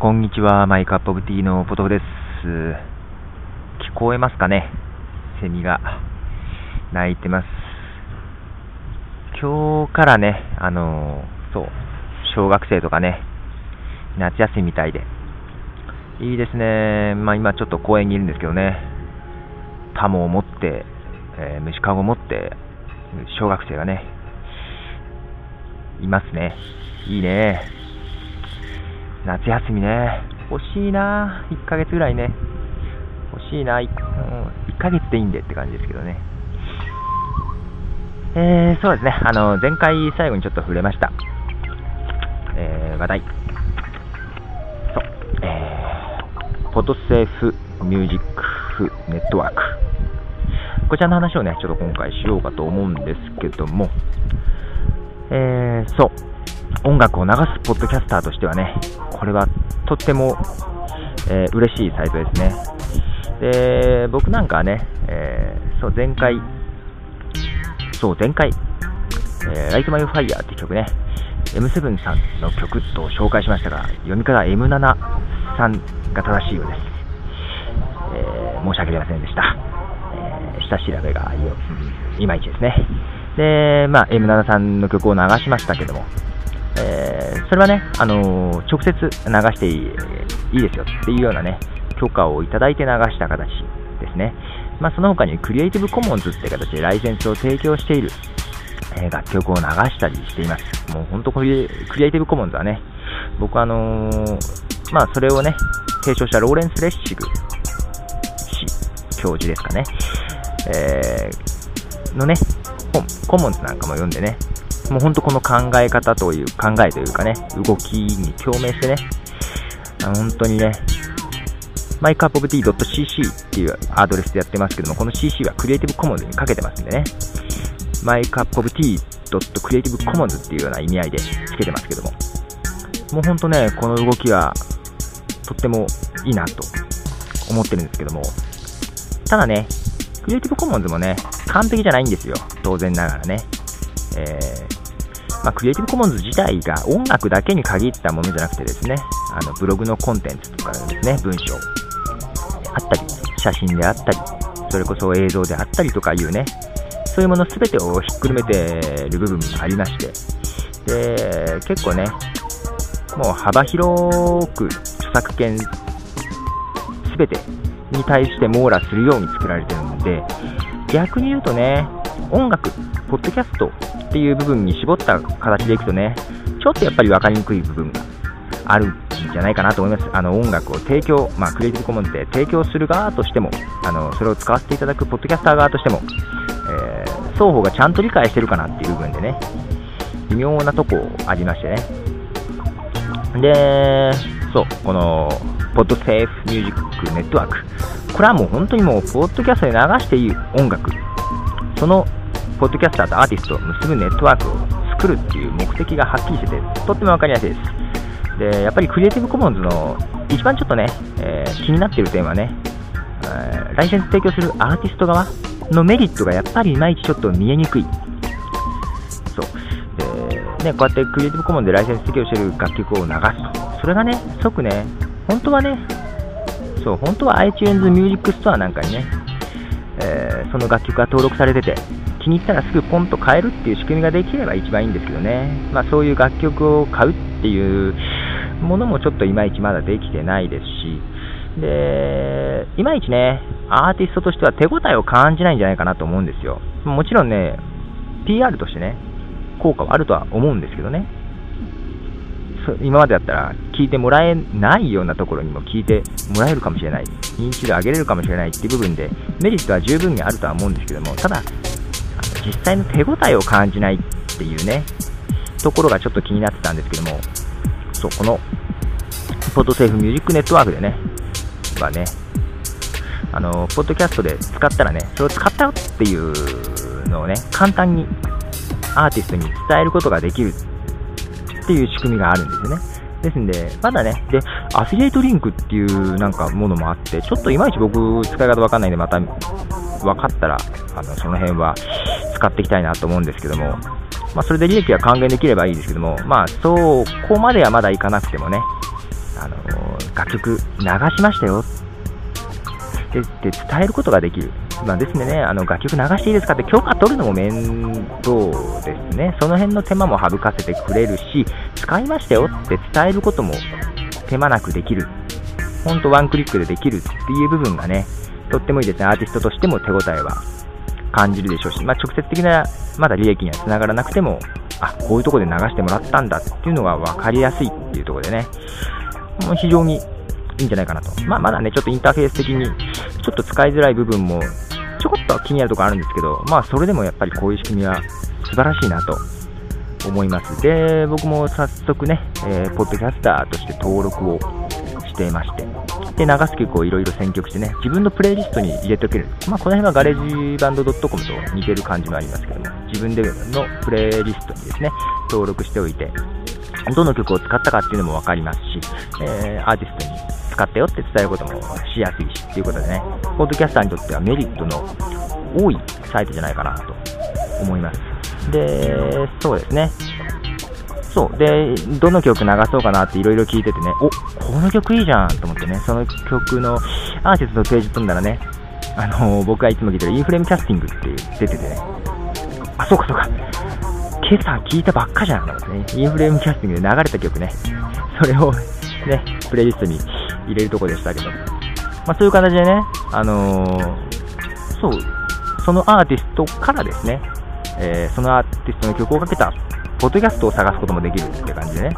こんにちは。マイカップオブティーのポトフです。聞こえますかね？セミが鳴いてます。今日からね、あのー、そう、小学生とかね、夏休みみたいで、いいですね。まあ今ちょっと公園にいるんですけどね、タモを持って、えー、虫かごを持って、小学生がね、いますね。いいね。夏休みね、欲しいな、1ヶ月ぐらいね、欲しいな、1, 1ヶ月でいいんでって感じですけどね。えー、そうですね、あの、前回最後にちょっと触れました。えー、話題。そう、えー、フォトセーフミュージックネットワーク。こちらの話をね、ちょっと今回しようかと思うんですけども、えー、そう、音楽を流すポッドキャスターとしてはね、これはとっても、えー、嬉しいサイトですね。で、僕なんかはね、えー、そう、前回、そう、前回、えー、 Light My Fire って曲ね、M7 さんの曲と紹介しましたが、読み方は M7 さんが正しいようです。えー、申し訳ありませんでした。えー、下調べが、いまいちですね。で、まあ、M7 さんの曲を流しましたけども、えー、それはね、あのー、直接流していいですよっていうようなね、許可をいただいて流した形ですね。まあ、その他にクリエイティブコモンズって形でライセンスを提供している、えー、楽曲を流したりしています。もう本当クリエイティブコモンズはね、僕はあのー、まあ、それをね、提唱したローレンス・レッシグ氏、教授ですかね、えー、のね、本、コモンズなんかも読んでね、もう本当この考え方という、考えというかね、動きに共鳴してね、本当にね、mycupoftea.cc っていうアドレスでやってますけども、この CC はクリエイティブコモンズにかけてますんでね、mycupoftea.creativecommons っていうような意味合いでつけてますけども、もう本当ね、この動きはとってもいいなと思ってるんですけども、ただね、クリエイティブコモンズもね、完璧じゃないんですよ、当然ながらね。えーまあ、クリエイティブコモンズ自体が音楽だけに限ったものじゃなくてですね、あのブログのコンテンツとかですね、文章。あったり、写真であったり、それこそ映像であったりとかいうね、そういうもの全てをひっくるめている部分もありまして、で、結構ね、もう幅広く著作権全てに対して網羅するように作られてるので、逆に言うとね、音楽、ポッドキャストっていう部分に絞った形でいくとね、ちょっとやっぱり分かりにくい部分があるんじゃないかなと思います。あの音楽を提供、まあ、クリエイティブコモンズで提供する側としても、あのそれを使わせていただくポッドキャスター側としても、えー、双方がちゃんと理解してるかなっていう部分でね、微妙なとこありましてね。で、そう、この、ポッドセーフミュージックネットワーク。これはもう本当にもう、ポッドキャストで流していい音楽。そのポッドキャスターとアーティストを結ぶネットワークを作るっていう目的がはっきりしてて、とっても分かりやすいです。で、やっぱりクリエイティブコモンズの一番ちょっとね、えー、気になってる点はね、えー、ライセンス提供するアーティスト側のメリットがやっぱりいまいちちょっと見えにくい。そう。で、ね、こうやってクリエイティブコモンズでライセンス提供してる楽曲を流すと。それがね、即ね、本当はね、そう、本当は iTunes Music Store なんかにね、えー、その楽曲が登録されてて、気に入ったらすぐポンと買えるっていう仕組みができれば一番いいんですけどね、まあ、そういう楽曲を買うっていうものもちょっといまいちまだできてないですし、で、いまいちね、アーティストとしては手応えを感じないんじゃないかなと思うんですよ。もちろんね、PR としてね、効果はあるとは思うんですけどね。今までだったら聞いてもらえないようなところにも聞いてもらえるかもしれない、認知度上げれるかもしれないっていう部分でメリットは十分にあるとは思うんですけども、ただ、実際の手応えを感じないっていうね、ところがちょっと気になってたんですけども、そう、この、ポッドセーフミュージックネットワークでね、はね、あの、ポッドキャストで使ったらね、それを使ったよっていうのをね、簡単にアーティストに伝えることができるっていう仕組みがあるんですよね。ですんで、まだね、で、アフィリエイトリンクっていうなんかものもあって、ちょっといまいち僕使い方わかんないんで、また分かったら、あの、その辺は使っていきたいなと思うんですけども、まあ、それで利益が還元できればいいですけども、まあ、そこまではまだいかなくてもね、あの楽曲流しましたよって伝えることができる。まあ、ですのでね、あの楽曲流していいですかって許可取るのも面倒ですね。その辺の手間も省かせてくれるし、使いましたよって伝えることも手間なくできる。ほんとワンクリックでできるっていう部分がね、とってもいいですね。アーティストとしても手応えは感じるでしょうし、まあ、直接的なまだ利益にはつながらなくても、あ、こういうとこで流してもらったんだっていうのが分かりやすいっていうところでね、もう非常にいいんじゃないかなと。まあ、まだね、ちょっとインターフェース的に、ちょっと使いづらい部分も、ちょこっと気になるところあるんですけど、まあ、それでもやっぱりこういう仕組みは素晴らしいなと思います。で、僕も早速ね、えー、ポッドキャスターとして登録をしていまして、で、流す曲をいろいろ選曲してね、自分のプレイリストに入れておける。まあ、この辺はガレージバンド .com と似てる感じもありますけども、自分でのプレイリストにですね、登録しておいて、どの曲を使ったかっていうのも分かりますし、えー、アーティストに使ったよって伝えることもしやすいしっていうことでね、ポッドキャスターにとってはメリットの多いサイトじゃないかなと思います。で、そうですね。そう。で、どの曲流そうかなっていろいろ聞いててね、お、この曲いいじゃんと思ってね、その曲のアーティストのページ飛んだらね、あのー、僕がいつも聞いてるインフレームキャスティングっていう出ててね、あ、そうかそうか。今朝聞いたばっかじゃんと思ってね、インフレームキャスティングで流れた曲ね、それをね、プレイリストに入れるとこでしたけど、まあ、そういう形でね、あのー、そう、そのアーティストからですね、えー、そのアーティストの曲をかけたポッドキャストを探すこともできるって感じでね、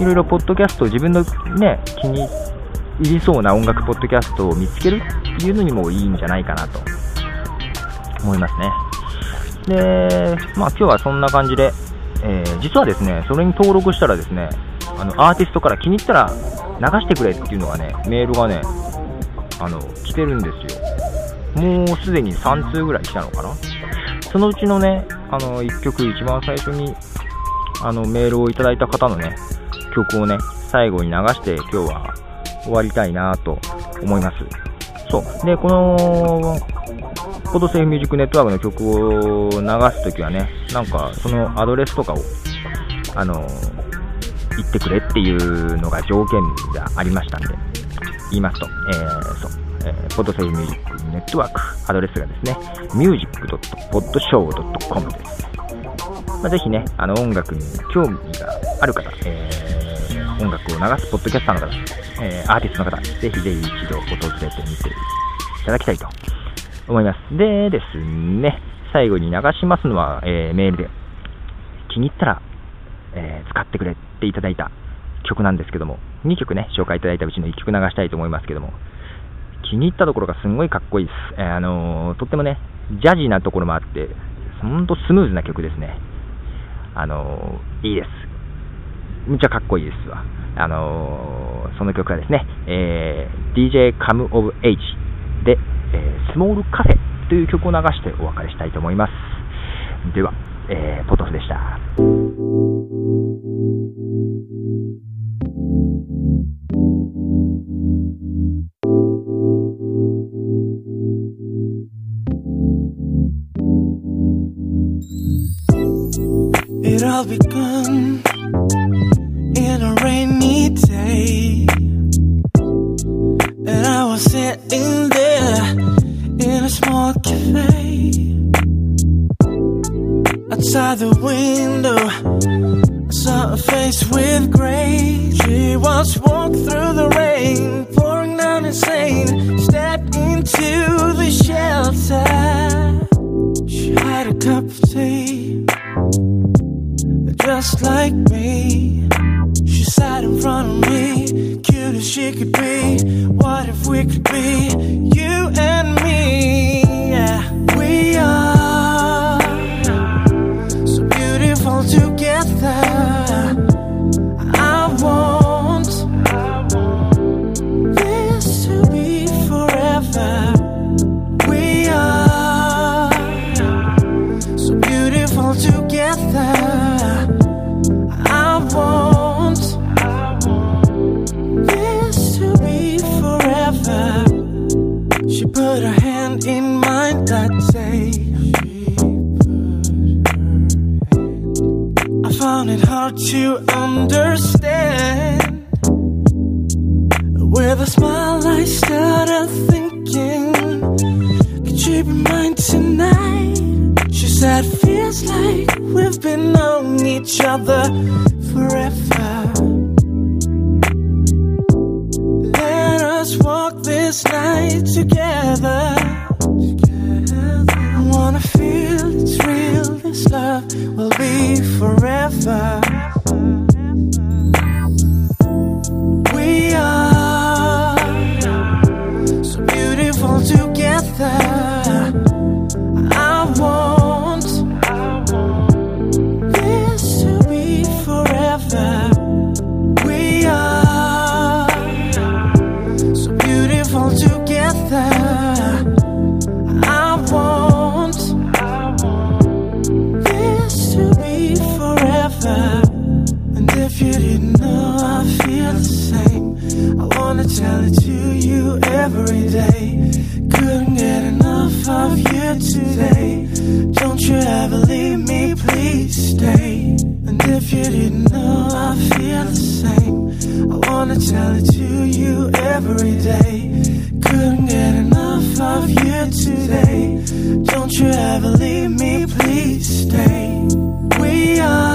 いろいろポッドキャスト自分のね、気に入りそうな音楽ポッドキャストを見つけるっていうのにもいいんじゃないかなと思いますね。で、まあ今日はそんな感じで、えー、実はですね、それに登録したらですね、あのアーティストから気に入ったら流してくれっていうのがね、メールがね、あの、来てるんですよ。もうすでに3通ぐらい来たのかなそのうちのね、あの、1曲、一番最初に、あの、メールをいただいた方のね、曲をね、最後に流して今日は終わりたいなと思います。そう。で、この、コードセーフミュージックネットワークの曲を流すときはね、なんかそのアドレスとかを、あの、言ってくれっていうのが条件がありましたんで、言いますと、えー、そう、えー、ポドセーフミュージックネットワーク、アドレスがですね、music.podshow.com です。まあ、ぜひね、あの音楽に興味がある方、えー、音楽を流すポッドキャスターの方、えー、アーティストの方、ぜひぜひ一度訪れてみていただきたいと思います。でですね、最後に流しますのは、えー、メールで、気に入ったら、えー、使ってくれていただいた曲なんですけども、2曲ね、紹介いただいたうちの1曲流したいと思いますけども、気に入ったところがすんごいかっこいいです。えー、あのー、とってもね、ジャジーなところもあって、ほんとスムーズな曲ですね。あのー、いいです。むっちゃかっこいいですわ。あの、その曲はですね、え、DJ Come of Age で、え、スモールカフェという曲を流してお別れしたいと思います。では、えー、ポトフでした。Sitting there in a small cafe. Outside the window, I saw a face with gray. She was walking through the rain, pouring down insane. Stepped into the shelter. She had a cup of tea just like me. She sat in front of me, she could be. What if we could be smile, I started thinking, could you be mine tonight? She said, feels like we've been knowing each other forever. Let us walk this night together. wanna tell it to you every day. Couldn't get enough of you today. Don't you ever leave me, please stay. We are.